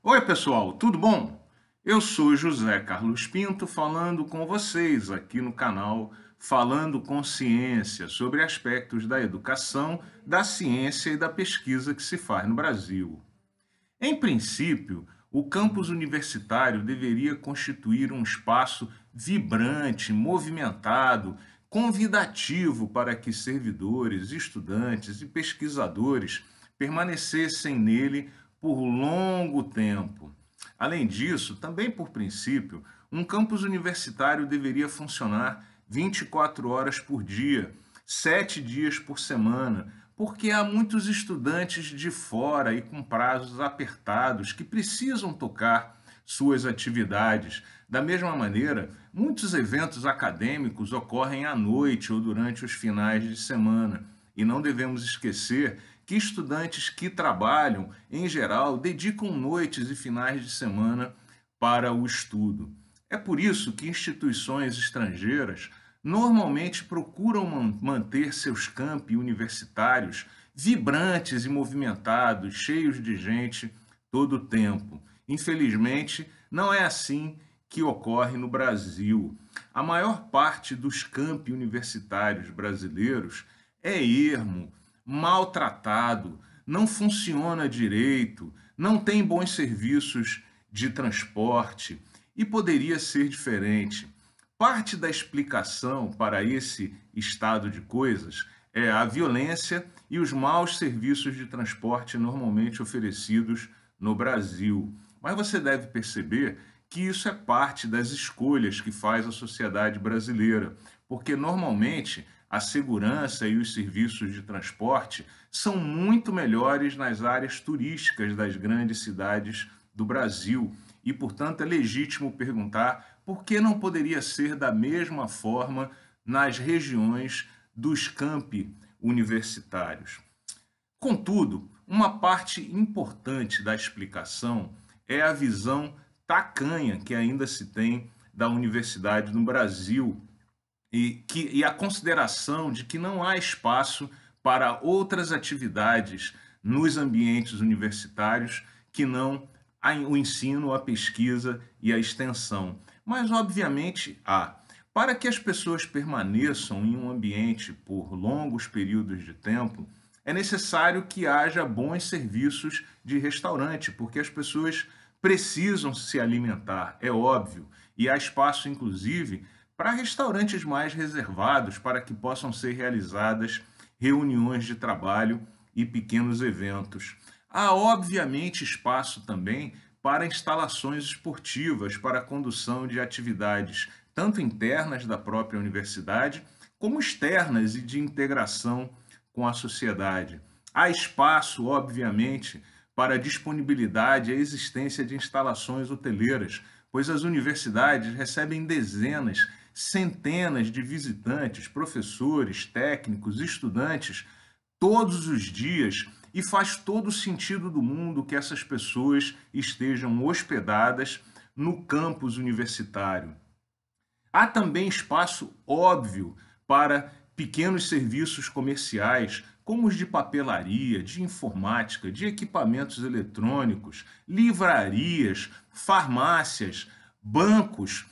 Oi, pessoal, tudo bom? Eu sou José Carlos Pinto falando com vocês aqui no canal Falando com Ciência sobre aspectos da educação, da ciência e da pesquisa que se faz no Brasil. Em princípio, o campus universitário deveria constituir um espaço vibrante, movimentado, convidativo para que servidores, estudantes e pesquisadores permanecessem nele por longo tempo. Além disso, também por princípio, um campus universitário deveria funcionar 24 horas por dia, sete dias por semana, porque há muitos estudantes de fora e com prazos apertados que precisam tocar suas atividades. Da mesma maneira, muitos eventos acadêmicos ocorrem à noite ou durante os finais de semana. E não devemos esquecer que estudantes que trabalham, em geral, dedicam noites e finais de semana para o estudo. É por isso que instituições estrangeiras normalmente procuram manter seus campi universitários vibrantes e movimentados, cheios de gente todo o tempo. Infelizmente, não é assim que ocorre no Brasil. A maior parte dos campi universitários brasileiros é ermo, maltratado, não funciona direito, não tem bons serviços de transporte e poderia ser diferente. Parte da explicação para esse estado de coisas é a violência e os maus serviços de transporte normalmente oferecidos no Brasil. Mas você deve perceber que isso é parte das escolhas que faz a sociedade brasileira, porque normalmente a segurança e os serviços de transporte são muito melhores nas áreas turísticas das grandes cidades do Brasil e, portanto, é legítimo perguntar por que não poderia ser da mesma forma nas regiões dos campi universitários. Contudo, uma parte importante da explicação é a visão tacanha que ainda se tem da universidade no Brasil e, que, e a consideração de que não há espaço para outras atividades nos ambientes universitários que não o ensino, a pesquisa e a extensão. Mas, obviamente, há. Para que as pessoas permaneçam em um ambiente por longos períodos de tempo, é necessário que haja bons serviços de restaurante, porque as pessoas precisam se alimentar, é óbvio, e há espaço, inclusive, para restaurantes mais reservados para que possam ser realizadas reuniões de trabalho e pequenos eventos. Há, obviamente, espaço também para instalações esportivas para a condução de atividades tanto internas da própria universidade como externas e de integração com a sociedade. Há espaço, obviamente, para a disponibilidade e a existência de instalações hoteleiras, pois as universidades recebem dezenas, centenas de visitantes, professores, técnicos, estudantes, todos os dias, e faz todo o sentido do mundo que essas pessoas estejam hospedadas no campus universitário. Há também espaço óbvio para pequenos serviços comerciais, como os de papelaria, de informática, de equipamentos eletrônicos, livrarias, farmácias, bancos.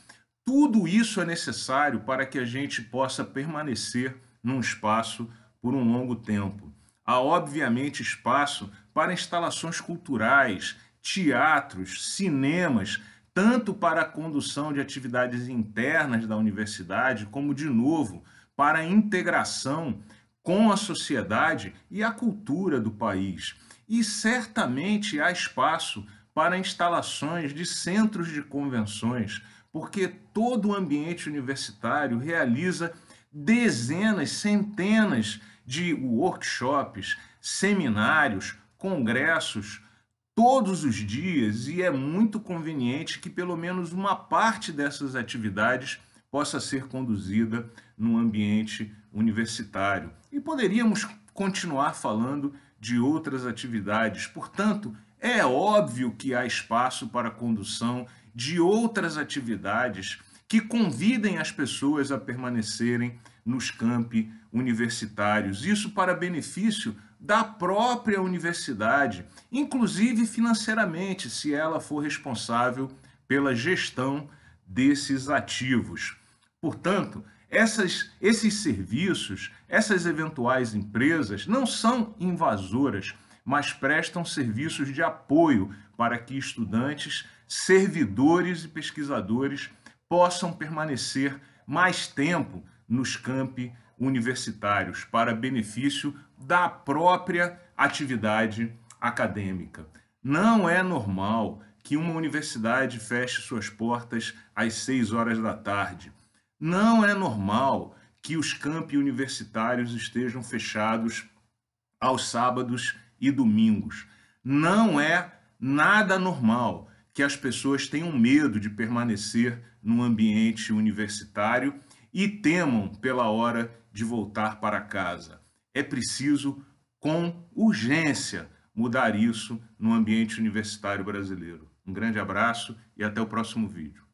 Tudo isso é necessário para que a gente possa permanecer num espaço por um longo tempo. Há, obviamente, espaço para instalações culturais, teatros, cinemas, tanto para a condução de atividades internas da universidade, como, de novo, para a integração com a sociedade e a cultura do país. E certamente há espaço para instalações de centros de convenções, porque todo o ambiente universitário realiza dezenas, centenas de workshops, seminários, congressos todos os dias e é muito conveniente que pelo menos uma parte dessas atividades possa ser conduzida no ambiente universitário. E poderíamos continuar falando de outras atividades. Portanto, é óbvio que há espaço para condução de outras atividades que convidem as pessoas a permanecerem nos campi universitários. Isso para benefício da própria universidade, inclusive financeiramente, se ela for responsável pela gestão desses ativos. Portanto, essas, esses serviços, essas eventuais empresas não são invasoras, mas prestam serviços de apoio para que estudantes, servidores e pesquisadores possam permanecer mais tempo nos campi universitários para benefício da própria atividade acadêmica. Não é normal que uma universidade feche suas portas às seis horas da tarde. Não é normal que os campi universitários estejam fechados aos sábados e domingos. Não é nada normal que as pessoas tenham medo de permanecer no ambiente universitário e temam pela hora de voltar para casa. É preciso, com urgência, mudar isso no ambiente universitário brasileiro. Um grande abraço e até o próximo vídeo.